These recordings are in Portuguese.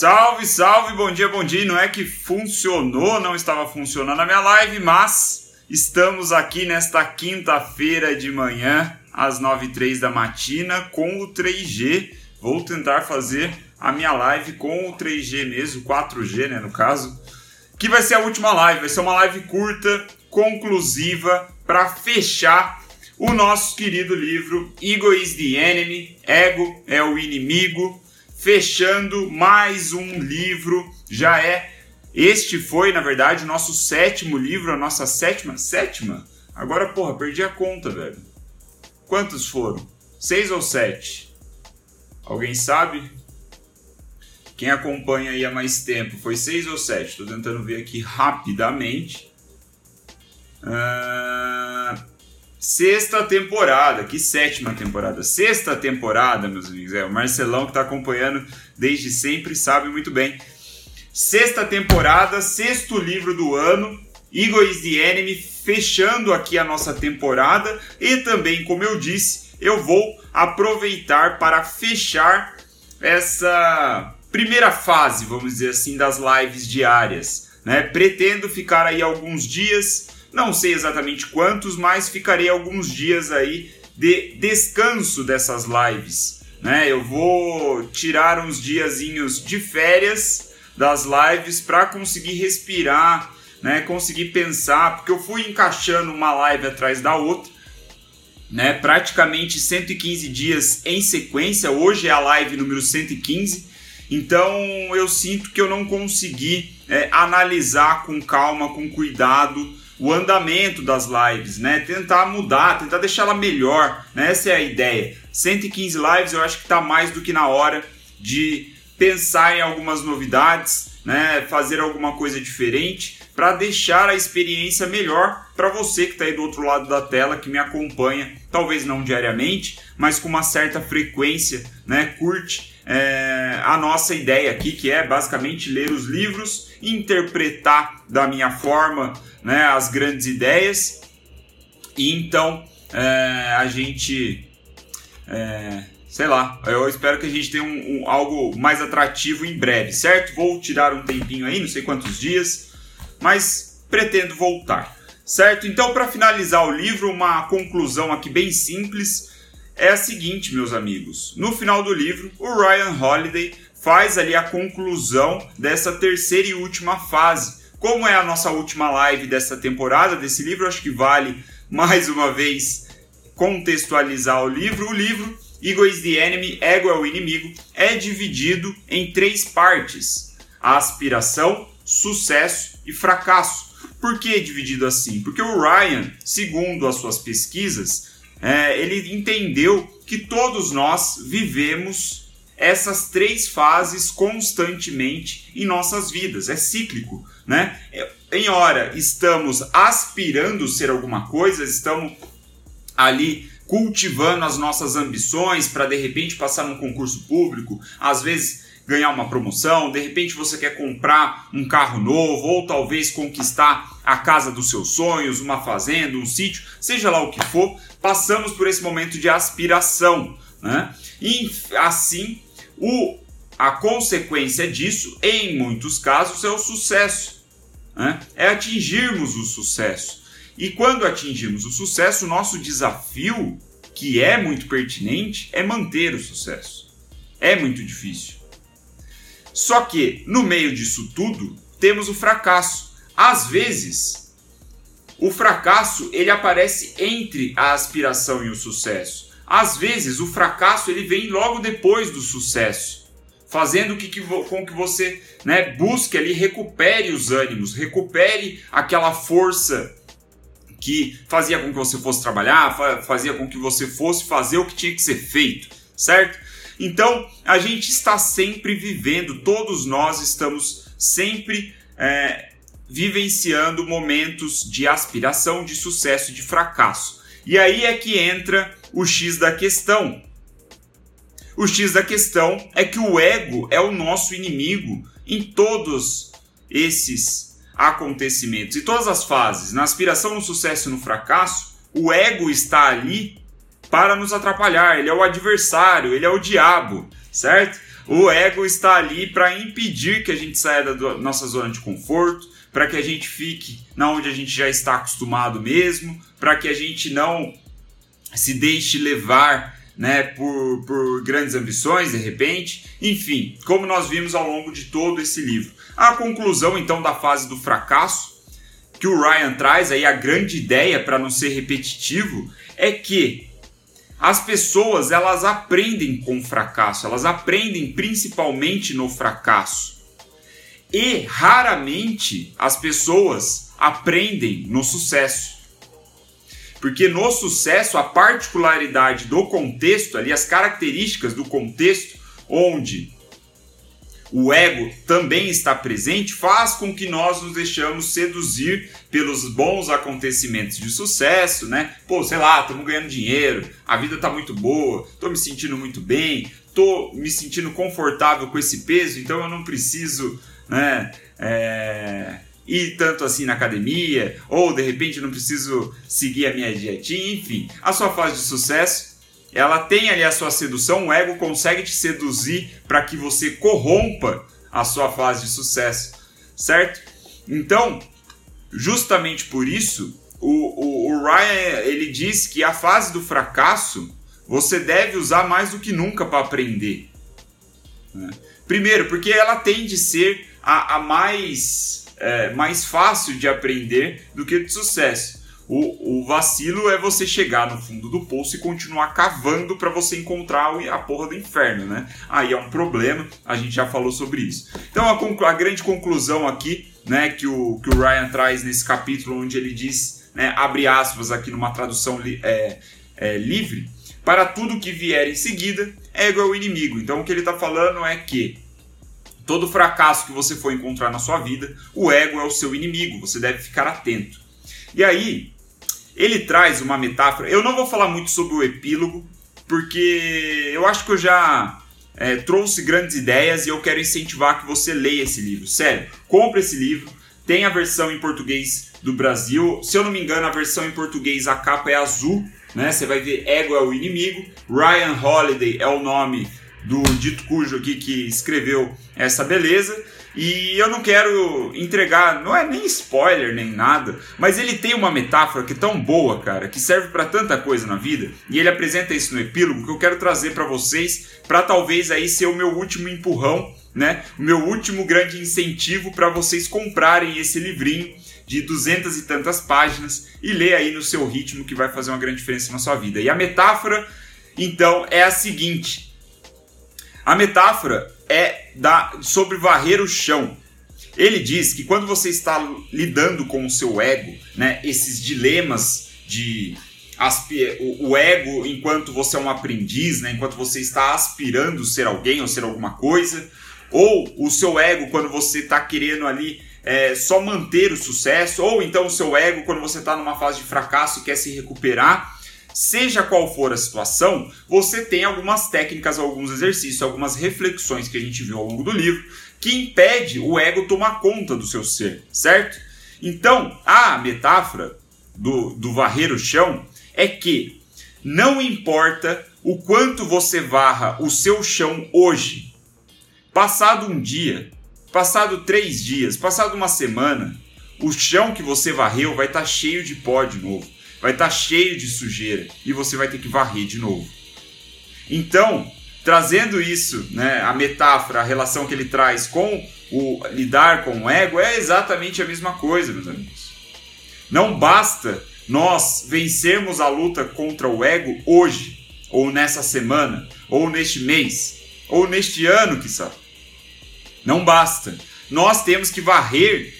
Salve, salve, bom dia, bom dia. Não é que funcionou, não estava funcionando a minha live, mas estamos aqui nesta quinta-feira de manhã, às 9 e 3 da matina, com o 3G. Vou tentar fazer a minha live com o 3G mesmo, 4G, né, no caso. Que vai ser a última live, vai ser uma live curta, conclusiva, para fechar o nosso querido livro Ego is the Enemy, Ego é o inimigo, fechando mais um livro, já é este foi, na verdade, o nosso sétimo livro, a nossa sétima, sétima? Agora, porra, perdi a conta, velho. Quantos foram? Seis ou sete? Alguém sabe? Quem acompanha aí há mais tempo, foi seis ou sete? Estou tentando ver aqui rapidamente. Uh, Sexta temporada, que sétima temporada. Sexta temporada, meus amigos. É, o Marcelão que está acompanhando desde sempre sabe muito bem. Sexta temporada, sexto livro do ano. Eagle is the Enemy, fechando aqui a nossa temporada. E também, como eu disse, eu vou aproveitar para fechar essa primeira fase, vamos dizer assim, das lives diárias. Né? Pretendo ficar aí alguns dias não sei exatamente quantos, mas ficarei alguns dias aí de descanso dessas lives. Né? Eu vou tirar uns diazinhos de férias das lives para conseguir respirar, né? conseguir pensar, porque eu fui encaixando uma live atrás da outra. Né, praticamente 115 dias em sequência. Hoje é a live número 115. Então eu sinto que eu não consegui é, analisar com calma, com cuidado o andamento das lives, né? Tentar mudar, tentar deixar ela melhor, né? Essa é a ideia. 115 lives eu acho que está mais do que na hora de pensar em algumas novidades, né? Fazer alguma coisa diferente para deixar a experiência melhor para você que está aí do outro lado da tela, que me acompanha, talvez não diariamente, mas com uma certa frequência, né? Curte é, a nossa ideia aqui, que é basicamente ler os livros, interpretar da minha forma né, as grandes ideias, e então é, a gente, é, sei lá, eu espero que a gente tenha um, um, algo mais atrativo em breve, certo? Vou tirar um tempinho aí, não sei quantos dias, mas pretendo voltar, certo? Então, para finalizar o livro, uma conclusão aqui bem simples é a seguinte, meus amigos. No final do livro, o Ryan Holiday faz ali a conclusão dessa terceira e última fase. Como é a nossa última live dessa temporada, desse livro, acho que vale mais uma vez contextualizar o livro. O livro, Ego is the Enemy, Ego é o inimigo, é dividido em três partes: aspiração, sucesso e fracasso. Por que dividido assim? Porque o Ryan, segundo as suas pesquisas, é, ele entendeu que todos nós vivemos essas três fases constantemente em nossas vidas. É cíclico, né? É, em hora estamos aspirando ser alguma coisa, estamos ali cultivando as nossas ambições para de repente passar num concurso público, às vezes ganhar uma promoção, de repente você quer comprar um carro novo ou talvez conquistar a casa dos seus sonhos, uma fazenda, um sítio, seja lá o que for, passamos por esse momento de aspiração, né? E assim, o, a consequência disso, em muitos casos, é o sucesso, né? é atingirmos o sucesso. E quando atingimos o sucesso, o nosso desafio, que é muito pertinente, é manter o sucesso. É muito difícil. Só que, no meio disso tudo, temos o fracasso. Às vezes, o fracasso ele aparece entre a aspiração e o sucesso. Às vezes, o fracasso ele vem logo depois do sucesso, fazendo que, que, com que você né, busque ali, recupere os ânimos, recupere aquela força que fazia com que você fosse trabalhar, fazia com que você fosse fazer o que tinha que ser feito, certo? Então, a gente está sempre vivendo, todos nós estamos sempre é, vivenciando momentos de aspiração, de sucesso, de fracasso. E aí é que entra o X da questão. O X da questão é que o ego é o nosso inimigo em todos esses acontecimentos, em todas as fases, na aspiração, no sucesso e no fracasso, o ego está ali para nos atrapalhar, ele é o adversário, ele é o diabo, certo? O ego está ali para impedir que a gente saia da nossa zona de conforto, para que a gente fique na onde a gente já está acostumado mesmo, para que a gente não se deixe levar né, por, por grandes ambições de repente. Enfim, como nós vimos ao longo de todo esse livro. A conclusão então da fase do fracasso que o Ryan traz aí a grande ideia para não ser repetitivo é que as pessoas elas aprendem com o fracasso, elas aprendem principalmente no fracasso. E raramente as pessoas aprendem no sucesso. Porque no sucesso, a particularidade do contexto, ali, as características do contexto, onde o ego também está presente, faz com que nós nos deixamos seduzir pelos bons acontecimentos de sucesso, né? Pô, sei lá, estamos ganhando dinheiro, a vida está muito boa, estou me sentindo muito bem, estou me sentindo confortável com esse peso, então eu não preciso, né? É ir tanto assim na academia, ou de repente não preciso seguir a minha dietinha, enfim. A sua fase de sucesso, ela tem ali a sua sedução, o ego consegue te seduzir para que você corrompa a sua fase de sucesso, certo? Então, justamente por isso, o, o, o Ryan ele diz que a fase do fracasso você deve usar mais do que nunca para aprender. Né? Primeiro, porque ela tende a ser a, a mais é, mais fácil de aprender do que de sucesso. O, o, vacilo é você chegar no fundo do poço e continuar cavando para você encontrar a porra do inferno, né? Aí é um problema, a gente já falou sobre isso. Então a, a grande conclusão aqui, né, que o, que o Ryan traz nesse capítulo, onde ele diz, né, abre aspas aqui numa tradução li, é, é, livre, para tudo que vier em seguida, ego é o inimigo. Então o que ele está falando é que Todo fracasso que você for encontrar na sua vida, o ego é o seu inimigo, você deve ficar atento. E aí, ele traz uma metáfora. Eu não vou falar muito sobre o epílogo, porque eu acho que eu já é, trouxe grandes ideias e eu quero incentivar que você leia esse livro. Sério, compre esse livro. Tem a versão em português do Brasil. Se eu não me engano, a versão em português, a capa é azul. Né? Você vai ver Ego é o inimigo. Ryan Holiday é o nome do dito cujo aqui que escreveu essa beleza. E eu não quero entregar, não é nem spoiler nem nada, mas ele tem uma metáfora que é tão boa, cara, que serve para tanta coisa na vida. E ele apresenta isso no epílogo que eu quero trazer para vocês, para talvez aí ser o meu último empurrão, né? O meu último grande incentivo para vocês comprarem esse livrinho de duzentas e tantas páginas e ler aí no seu ritmo que vai fazer uma grande diferença na sua vida. E a metáfora, então, é a seguinte: a metáfora é da, sobre varrer o chão. Ele diz que quando você está lidando com o seu ego, né, esses dilemas de o, ego enquanto você é um aprendiz, né, enquanto você está aspirando ser alguém ou ser alguma coisa, ou o seu ego quando você está querendo ali é, só manter o sucesso, ou então o seu ego quando você está numa fase de fracasso e quer se recuperar. Seja qual for a situação, você tem algumas técnicas, alguns exercícios, algumas reflexões que a gente viu ao longo do livro que impede o ego tomar conta do seu ser, certo? Então, a metáfora do, do varrer o chão é que não importa o quanto você varra o seu chão hoje, passado um dia, passado três dias, passado uma semana, o chão que você varreu vai estar tá cheio de pó de novo vai estar tá cheio de sujeira e você vai ter que varrer de novo. Então, trazendo isso, né, a metáfora, a relação que ele traz com o lidar com o ego é exatamente a mesma coisa, meus amigos. Não basta nós vencermos a luta contra o ego hoje, ou nessa semana, ou neste mês, ou neste ano, quiçá. Não basta. Nós temos que varrer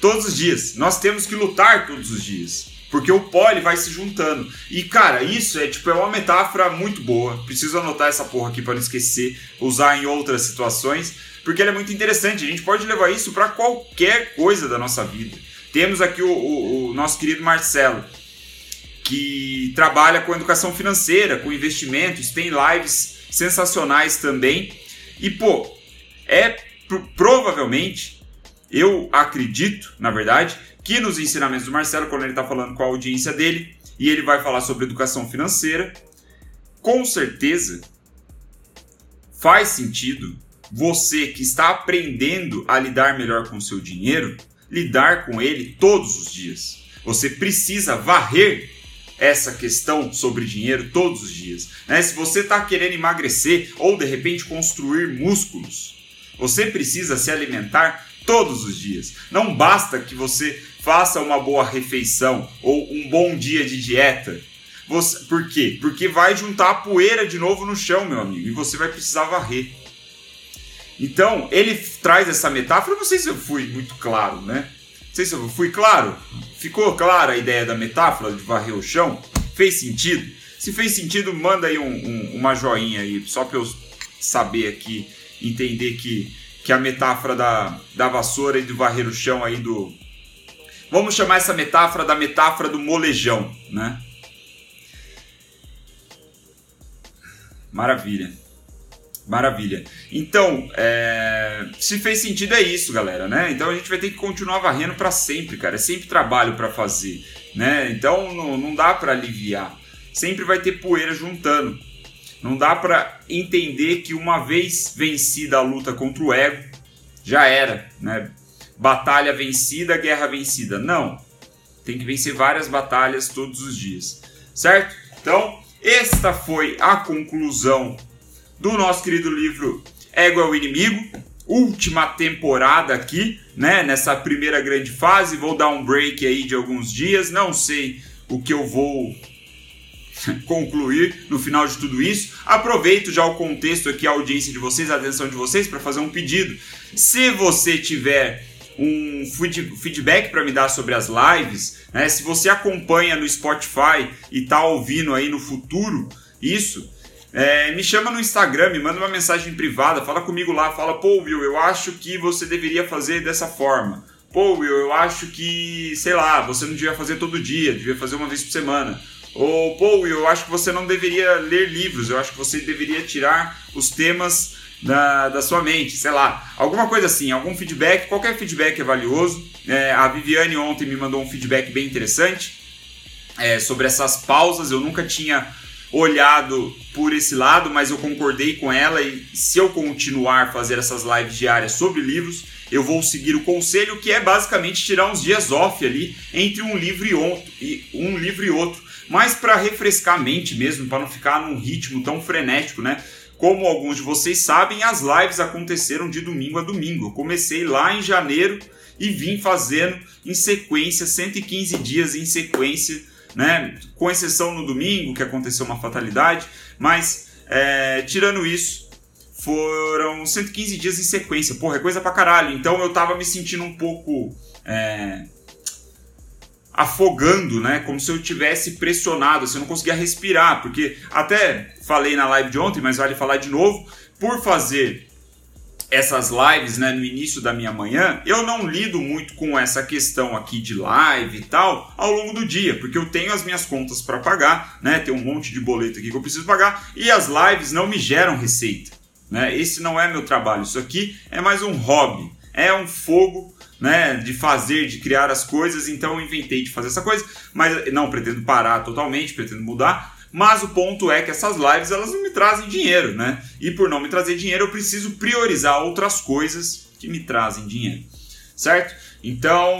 todos os dias. Nós temos que lutar todos os dias. Porque o pó ele vai se juntando. E cara, isso é tipo é uma metáfora muito boa. Preciso anotar essa porra aqui para não esquecer, usar em outras situações, porque ela é muito interessante. A gente pode levar isso para qualquer coisa da nossa vida. Temos aqui o, o, o nosso querido Marcelo, que trabalha com educação financeira, com investimentos, tem lives sensacionais também. E pô, é provavelmente, eu acredito, na verdade, que nos ensinamentos do Marcelo, quando ele está falando com a audiência dele, e ele vai falar sobre educação financeira, com certeza faz sentido você que está aprendendo a lidar melhor com o seu dinheiro, lidar com ele todos os dias. Você precisa varrer essa questão sobre dinheiro todos os dias. Né? Se você está querendo emagrecer ou de repente construir músculos, você precisa se alimentar todos os dias. Não basta que você faça uma boa refeição ou um bom dia de dieta. Você, por quê? Porque vai juntar a poeira de novo no chão, meu amigo, e você vai precisar varrer. Então, ele traz essa metáfora, não sei se eu fui muito claro, né? Não sei se eu fui claro. Ficou clara a ideia da metáfora de varrer o chão? Fez sentido? Se fez sentido, manda aí um, um, uma joinha aí, só para eu saber aqui, entender que, que a metáfora da, da vassoura e do varrer o chão aí do. Vamos chamar essa metáfora da metáfora do molejão, né? Maravilha. Maravilha. Então, é... se fez sentido é isso, galera, né? Então a gente vai ter que continuar varrendo para sempre, cara. É sempre trabalho para fazer, né? Então não, não dá para aliviar. Sempre vai ter poeira juntando. Não dá para entender que uma vez vencida a luta contra o ego, já era, né? Batalha vencida, guerra vencida. Não. Tem que vencer várias batalhas todos os dias, certo? Então, esta foi a conclusão do nosso querido livro Ego é o Inimigo, última temporada aqui, né? Nessa primeira grande fase. Vou dar um break aí de alguns dias, não sei o que eu vou concluir no final de tudo isso. Aproveito já o contexto aqui, a audiência de vocês, a atenção de vocês, para fazer um pedido. Se você tiver um feedback para me dar sobre as lives, né? se você acompanha no Spotify e está ouvindo aí no futuro isso, é, me chama no Instagram, me manda uma mensagem privada, fala comigo lá, fala, pô, Will, eu acho que você deveria fazer dessa forma. Pô, Will, eu acho que, sei lá, você não devia fazer todo dia, devia fazer uma vez por semana. Pô, Will, eu acho que você não deveria ler livros, eu acho que você deveria tirar os temas da, da sua mente, sei lá. Alguma coisa assim, algum feedback, qualquer feedback é valioso. É, a Viviane ontem me mandou um feedback bem interessante é, sobre essas pausas, eu nunca tinha olhado por esse lado, mas eu concordei com ela e se eu continuar a fazer essas lives diárias sobre livros, eu vou seguir o conselho que é basicamente tirar uns dias off ali entre um livro e outro, e um livro e outro, mas para refrescar a mente mesmo, para não ficar num ritmo tão frenético, né? Como alguns de vocês sabem, as lives aconteceram de domingo a domingo. Eu comecei lá em janeiro e vim fazendo em sequência 115 dias em sequência né? Com exceção no domingo, que aconteceu uma fatalidade, mas é, tirando isso, foram 115 dias em sequência. Porra, é coisa pra caralho. Então eu tava me sentindo um pouco. É, afogando, né? Como se eu tivesse pressionado, se eu não conseguia respirar, porque até falei na live de ontem, mas vale falar de novo, por fazer essas lives né, no início da minha manhã, eu não lido muito com essa questão aqui de live e tal ao longo do dia, porque eu tenho as minhas contas para pagar, né? Tem um monte de boleto aqui que eu preciso pagar e as lives não me geram receita, né? Esse não é meu trabalho, isso aqui é mais um hobby, é um fogo né, de fazer, de criar as coisas, então eu inventei de fazer essa coisa, mas não pretendo parar totalmente, pretendo mudar, mas o ponto é que essas lives elas não me trazem dinheiro, né? E por não me trazer dinheiro, eu preciso priorizar outras coisas que me trazem dinheiro, certo? Então,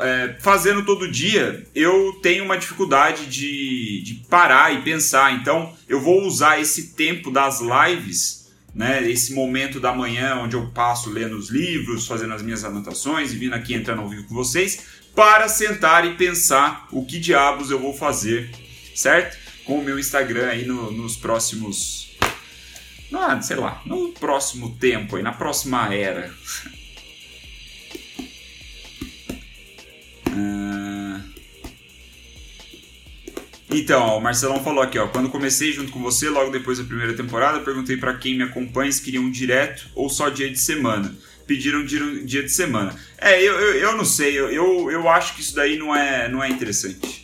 é, fazendo todo dia, eu tenho uma dificuldade de, de parar e pensar. Então, eu vou usar esse tempo das lives, né, esse momento da manhã onde eu passo lendo os livros, fazendo as minhas anotações e vindo aqui entrando ao vivo com vocês, para sentar e pensar o que diabos eu vou fazer, certo? com o meu Instagram aí no, nos próximos. Ah, sei lá, no próximo tempo aí, na próxima era. Ah. Então, o Marcelão falou aqui, ó. Quando comecei junto com você, logo depois da primeira temporada, perguntei para quem me acompanha se queriam direto ou só dia de semana. Pediram dia de semana. É, eu, eu, eu não sei, eu, eu, eu acho que isso daí não é, não é interessante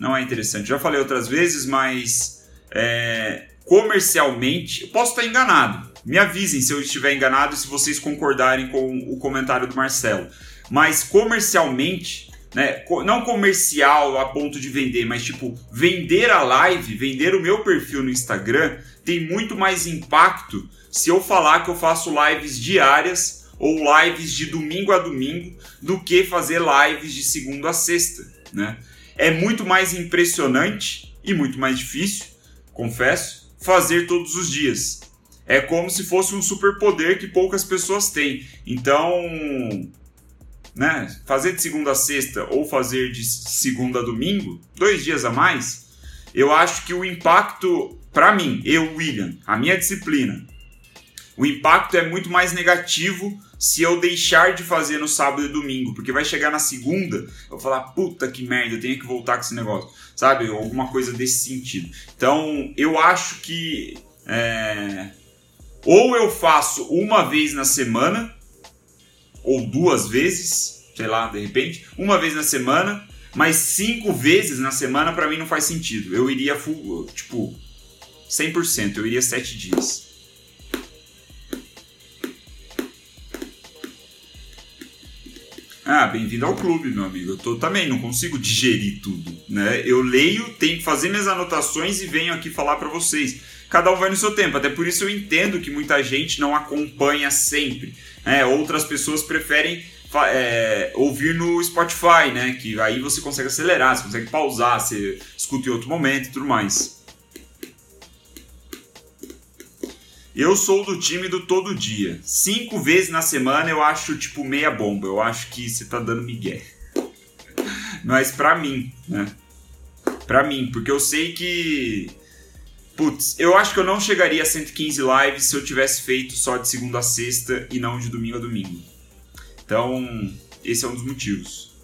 não é interessante. Já falei outras vezes, mas é, comercialmente, eu posso estar enganado. Me avisem se eu estiver enganado e se vocês concordarem com o comentário do Marcelo. Mas comercialmente, né, não comercial a ponto de vender, mas tipo, vender a live, vender o meu perfil no Instagram, tem muito mais impacto se eu falar que eu faço lives diárias ou lives de domingo a domingo do que fazer lives de segunda a sexta, né? É muito mais impressionante e muito mais difícil, confesso, fazer todos os dias. É como se fosse um superpoder que poucas pessoas têm. Então, né, fazer de segunda a sexta ou fazer de segunda a domingo, dois dias a mais, eu acho que o impacto, para mim, eu, William, a minha disciplina, o impacto é muito mais negativo se eu deixar de fazer no sábado e domingo, porque vai chegar na segunda, eu vou falar, puta que merda, eu tenho que voltar com esse negócio, sabe? Alguma coisa desse sentido. Então, eu acho que é, ou eu faço uma vez na semana, ou duas vezes, sei lá, de repente, uma vez na semana, mas cinco vezes na semana para mim não faz sentido. Eu iria full, tipo, 100%, eu iria sete dias. Ah, bem-vindo ao clube, meu amigo. Eu tô também, não consigo digerir tudo, né? Eu leio, tenho que fazer minhas anotações e venho aqui falar para vocês. Cada um vai no seu tempo, até por isso eu entendo que muita gente não acompanha sempre. Né? Outras pessoas preferem é, ouvir no Spotify, né? Que aí você consegue acelerar, você consegue pausar, você escuta em outro momento e tudo mais. Eu sou do time do todo dia. Cinco vezes na semana eu acho tipo meia bomba. Eu acho que você tá dando migué. Mas pra mim, né? Pra mim, porque eu sei que. Putz, eu acho que eu não chegaria a 115 lives se eu tivesse feito só de segunda a sexta e não de domingo a domingo. Então, esse é um dos motivos.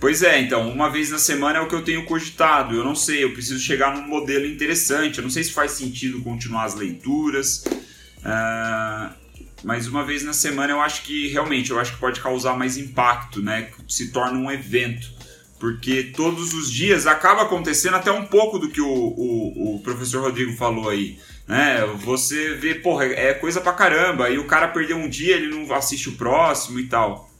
Pois é, então, uma vez na semana é o que eu tenho cogitado. Eu não sei, eu preciso chegar num modelo interessante. Eu não sei se faz sentido continuar as leituras. Uh, mas uma vez na semana eu acho que realmente eu acho que pode causar mais impacto, né? Se torna um evento. Porque todos os dias acaba acontecendo até um pouco do que o, o, o professor Rodrigo falou aí. Né? Você vê, porra, é coisa pra caramba. Aí o cara perdeu um dia, ele não assiste o próximo e tal.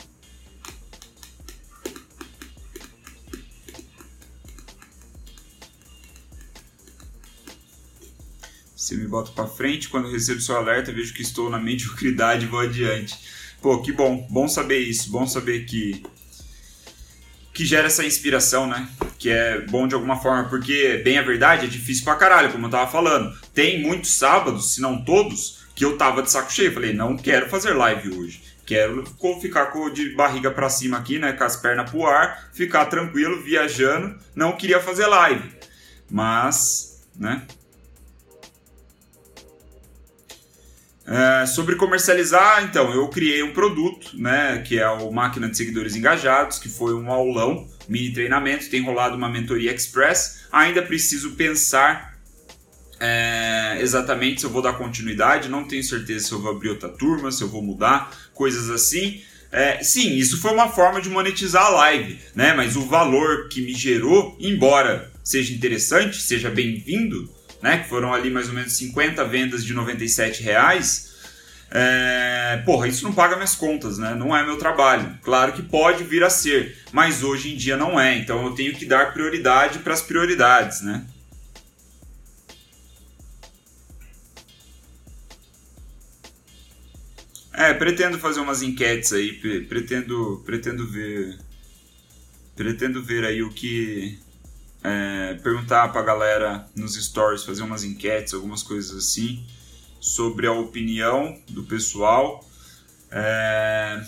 Você me bota para frente, quando recebo seu alerta, vejo que estou na mediocridade e vou adiante. Pô, que bom, bom saber isso, bom saber que que gera essa inspiração, né? Que é bom de alguma forma, porque, bem a verdade, é difícil pra caralho, como eu tava falando. Tem muitos sábados, se não todos, que eu tava de saco cheio. Falei, não quero fazer live hoje. Quero ficar de barriga para cima aqui, né? Com as pernas pro ar, ficar tranquilo, viajando. Não queria fazer live. Mas, né? É, sobre comercializar, então, eu criei um produto, né, que é o Máquina de Seguidores Engajados, que foi um aulão, mini treinamento, tem rolado uma mentoria express. Ainda preciso pensar é, exatamente se eu vou dar continuidade, não tenho certeza se eu vou abrir outra turma, se eu vou mudar, coisas assim. É, sim, isso foi uma forma de monetizar a live, né? Mas o valor que me gerou, embora seja interessante, seja bem-vindo, né? Que foram ali mais ou menos 50 vendas de 97 reais. É, porra, isso não paga minhas contas, né? Não é meu trabalho. Claro que pode vir a ser, mas hoje em dia não é. Então eu tenho que dar prioridade para as prioridades, né? É, pretendo fazer umas enquetes aí, pretendo, pretendo ver, pretendo ver aí o que é, perguntar pra galera nos stories, fazer umas enquetes, algumas coisas assim, sobre a opinião do pessoal. É,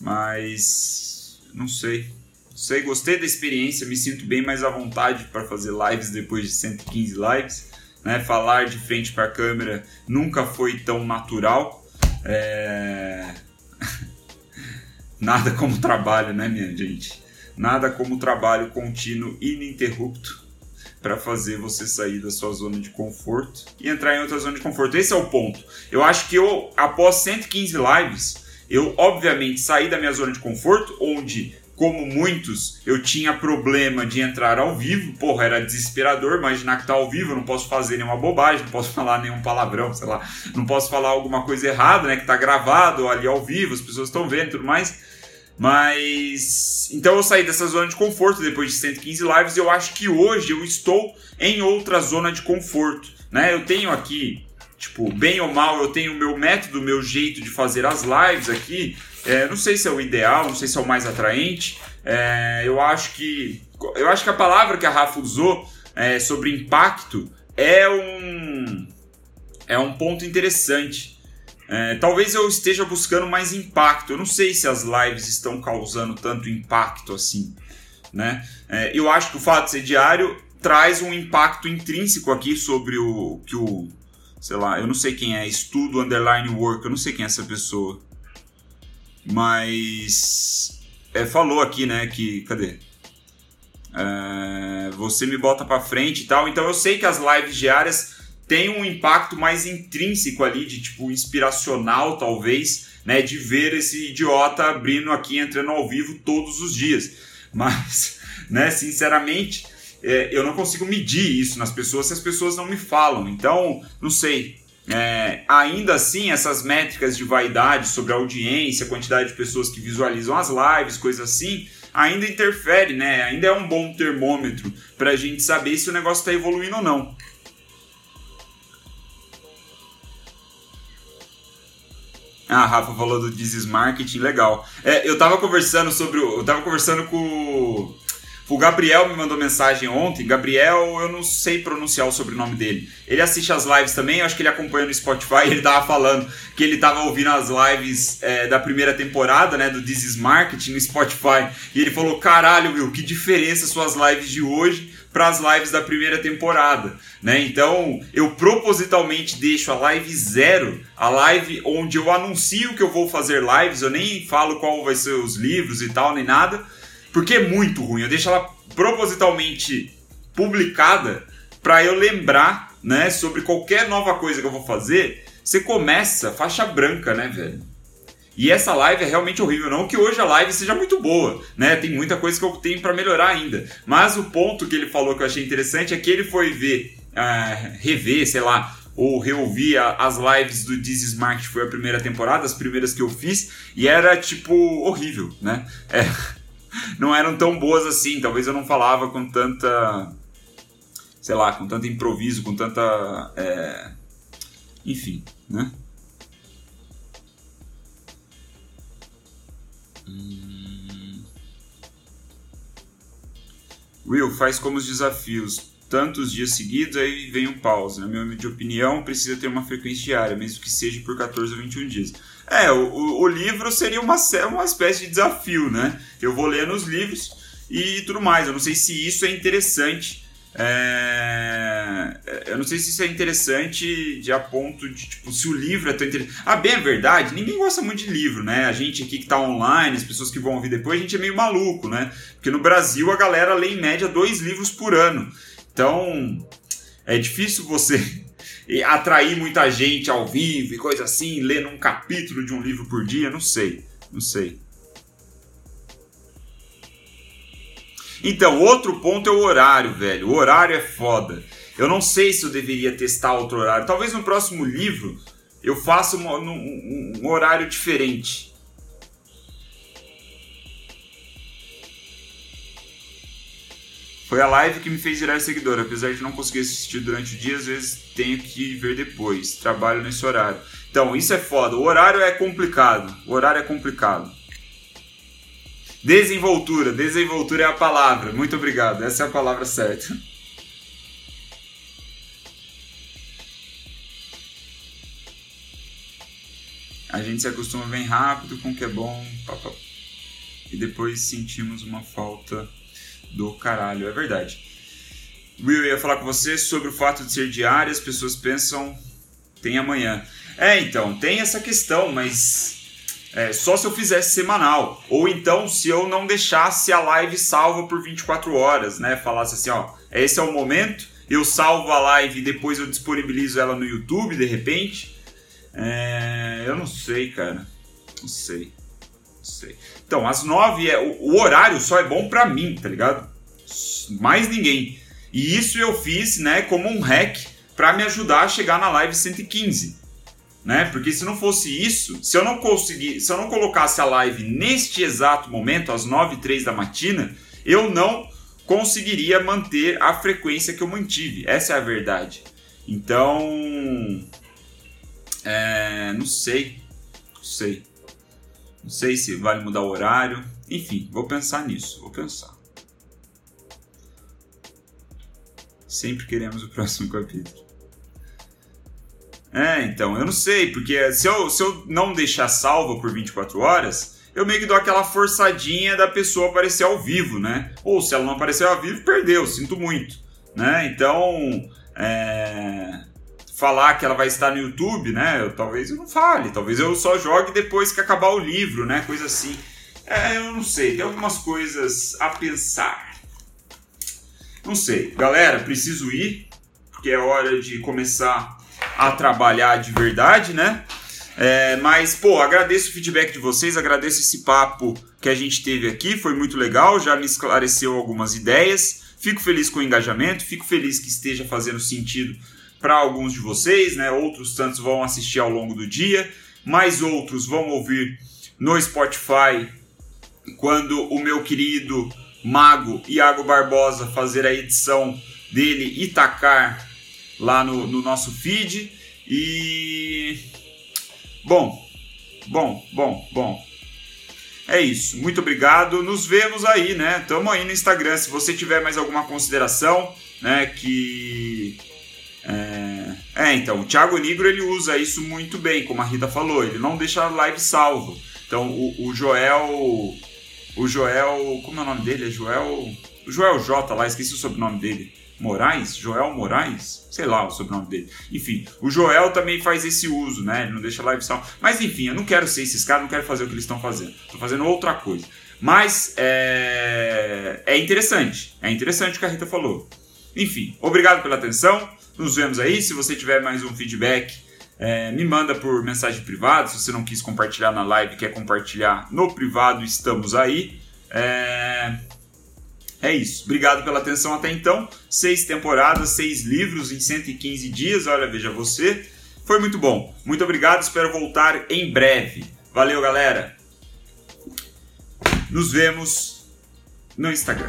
mas não sei. Sei, gostei da experiência, me sinto bem mais à vontade para fazer lives depois de 115 lives. Né? Falar de frente para a câmera nunca foi tão natural. É... Nada como trabalho, né, minha gente? Nada como trabalho contínuo ininterrupto para fazer você sair da sua zona de conforto e entrar em outra zona de conforto. Esse é o ponto. Eu acho que eu, após 115 lives, eu obviamente saí da minha zona de conforto, onde, como muitos, eu tinha problema de entrar ao vivo. Porra, era desesperador imaginar que tá ao vivo, eu não posso fazer nenhuma bobagem, não posso falar nenhum palavrão, sei lá, não posso falar alguma coisa errada, né? Que tá gravado ali ao vivo, as pessoas estão vendo e tudo mais. Mas. Então eu saí dessa zona de conforto depois de 115 lives eu acho que hoje eu estou em outra zona de conforto. Né? Eu tenho aqui, tipo, bem ou mal, eu tenho o meu método, o meu jeito de fazer as lives aqui. É, não sei se é o ideal, não sei se é o mais atraente. É, eu acho que. Eu acho que a palavra que a Rafa usou é, sobre impacto é um. É um ponto interessante. É, talvez eu esteja buscando mais impacto. Eu não sei se as lives estão causando tanto impacto assim. Né? É, eu acho que o fato de ser diário traz um impacto intrínseco aqui sobre o que o. Sei lá, eu não sei quem é, estudo underline work, eu não sei quem é essa pessoa. Mas. É, falou aqui, né, que. Cadê? É, você me bota para frente e tal. Então eu sei que as lives diárias tem um impacto mais intrínseco ali, de tipo inspiracional, talvez, né? De ver esse idiota abrindo aqui, entrando ao vivo todos os dias. Mas, né, sinceramente, é, eu não consigo medir isso nas pessoas se as pessoas não me falam. Então, não sei. É, ainda assim, essas métricas de vaidade sobre a audiência, quantidade de pessoas que visualizam as lives, coisas assim, ainda interfere, né? Ainda é um bom termômetro para a gente saber se o negócio está evoluindo ou não. Ah, a Rafa falou do This Marketing, legal. É, eu tava conversando sobre. Eu tava conversando com. O Gabriel me mandou mensagem ontem. Gabriel, eu não sei pronunciar o sobrenome dele. Ele assiste as lives também, eu acho que ele acompanha no Spotify. Ele tava falando que ele tava ouvindo as lives é, da primeira temporada, né, do This Marketing no Spotify. E ele falou: caralho, meu, que diferença suas lives de hoje para as lives da primeira temporada, né? Então eu propositalmente deixo a live zero, a live onde eu anuncio que eu vou fazer lives, eu nem falo qual vai ser os livros e tal nem nada, porque é muito ruim. Eu deixo ela propositalmente publicada para eu lembrar, né, sobre qualquer nova coisa que eu vou fazer. Você começa faixa branca, né, velho? E essa live é realmente horrível, não que hoje a live seja muito boa, né? Tem muita coisa que eu tenho para melhorar ainda. Mas o ponto que ele falou que eu achei interessante é que ele foi ver, uh, rever, sei lá, ou reouvir as lives do This Smart, foi a primeira temporada, as primeiras que eu fiz, e era tipo horrível, né? É, não eram tão boas assim, talvez eu não falava com tanta. sei lá, com tanto improviso, com tanta. É, enfim, né? Will, faz como os desafios. Tantos dias seguidos, aí vem um pause. Na minha opinião, precisa ter uma frequência diária, mesmo que seja por 14 ou 21 dias. É, o, o livro seria uma, uma espécie de desafio, né? Eu vou lendo os livros e tudo mais. Eu não sei se isso é interessante é... Eu não sei se isso é interessante de a ponto de, tipo, se o livro é tão interessante. Ah, bem é verdade, ninguém gosta muito de livro, né? A gente aqui que tá online, as pessoas que vão ouvir depois, a gente é meio maluco, né? Porque no Brasil a galera lê em média dois livros por ano. Então, é difícil você atrair muita gente ao vivo e coisa assim, lendo um capítulo de um livro por dia, não sei, não sei. Então, outro ponto é o horário, velho. O horário é foda. Eu não sei se eu deveria testar outro horário. Talvez no próximo livro eu faça um, um, um horário diferente. Foi a live que me fez virar seguidor. Apesar de não conseguir assistir durante o dia, às vezes tenho que ver depois. Trabalho nesse horário. Então, isso é foda. O horário é complicado. O horário é complicado. Desenvoltura, desenvoltura é a palavra. Muito obrigado, essa é a palavra certa. A gente se acostuma bem rápido com o que é bom, e depois sentimos uma falta do caralho. É verdade. Will, eu ia falar com você sobre o fato de ser diário, as pessoas pensam tem amanhã. É, então, tem essa questão, mas é, só se eu fizesse semanal. Ou então se eu não deixasse a live salva por 24 horas, né? Falasse assim, ó, esse é o momento, eu salvo a live e depois eu disponibilizo ela no YouTube de repente. É, eu não sei, cara. Não sei. Não sei. Então, às 9 é. O, o horário só é bom pra mim, tá ligado? Mais ninguém. E isso eu fiz, né, como um hack para me ajudar a chegar na live 115. Né? Porque se não fosse isso, se eu não conseguir, se eu não colocasse a live neste exato momento, às 9 e 3 da matina, eu não conseguiria manter a frequência que eu mantive. Essa é a verdade. Então, é, não sei, não sei, não sei se vale mudar o horário. Enfim, vou pensar nisso, vou pensar. Sempre queremos o próximo capítulo. É, então, eu não sei, porque se eu, se eu não deixar salva por 24 horas, eu meio que dou aquela forçadinha da pessoa aparecer ao vivo, né? Ou se ela não aparecer ao vivo, perdeu, sinto muito, né? Então, é... falar que ela vai estar no YouTube, né? Eu, talvez eu não fale, talvez eu só jogue depois que acabar o livro, né? Coisa assim. É, eu não sei, tem algumas coisas a pensar. Não sei. Galera, preciso ir, porque é hora de começar a trabalhar de verdade, né? É, mas, pô, agradeço o feedback de vocês, agradeço esse papo que a gente teve aqui, foi muito legal, já me esclareceu algumas ideias. Fico feliz com o engajamento, fico feliz que esteja fazendo sentido para alguns de vocês, né? Outros tantos vão assistir ao longo do dia, mais outros vão ouvir no Spotify quando o meu querido mago Iago Barbosa fazer a edição dele e tacar lá no, no nosso feed. E. Bom, bom, bom, bom. É isso. Muito obrigado. Nos vemos aí, né? Tamo aí no Instagram. Se você tiver mais alguma consideração, né? Que. É, é então, o Thiago Negro ele usa isso muito bem, como a Rita falou. Ele não deixa a live salvo. Então, o, o Joel. O Joel. Como é o nome dele? É Joel. O Joel J lá, esqueci o sobrenome dele. Moraes, Joel Moraes, sei lá o sobrenome dele. Enfim, o Joel também faz esse uso, né? Ele não deixa live salvo. Mas enfim, eu não quero ser esses caras, não quero fazer o que eles estão fazendo. Estou fazendo outra coisa. Mas é... é interessante. É interessante o que a Rita falou. Enfim, obrigado pela atenção. Nos vemos aí. Se você tiver mais um feedback, é, me manda por mensagem privada. Se você não quis compartilhar na live, quer compartilhar no privado, estamos aí. É... É isso. Obrigado pela atenção até então. Seis temporadas, seis livros em 115 dias. Olha, veja você. Foi muito bom. Muito obrigado. Espero voltar em breve. Valeu, galera. Nos vemos no Instagram.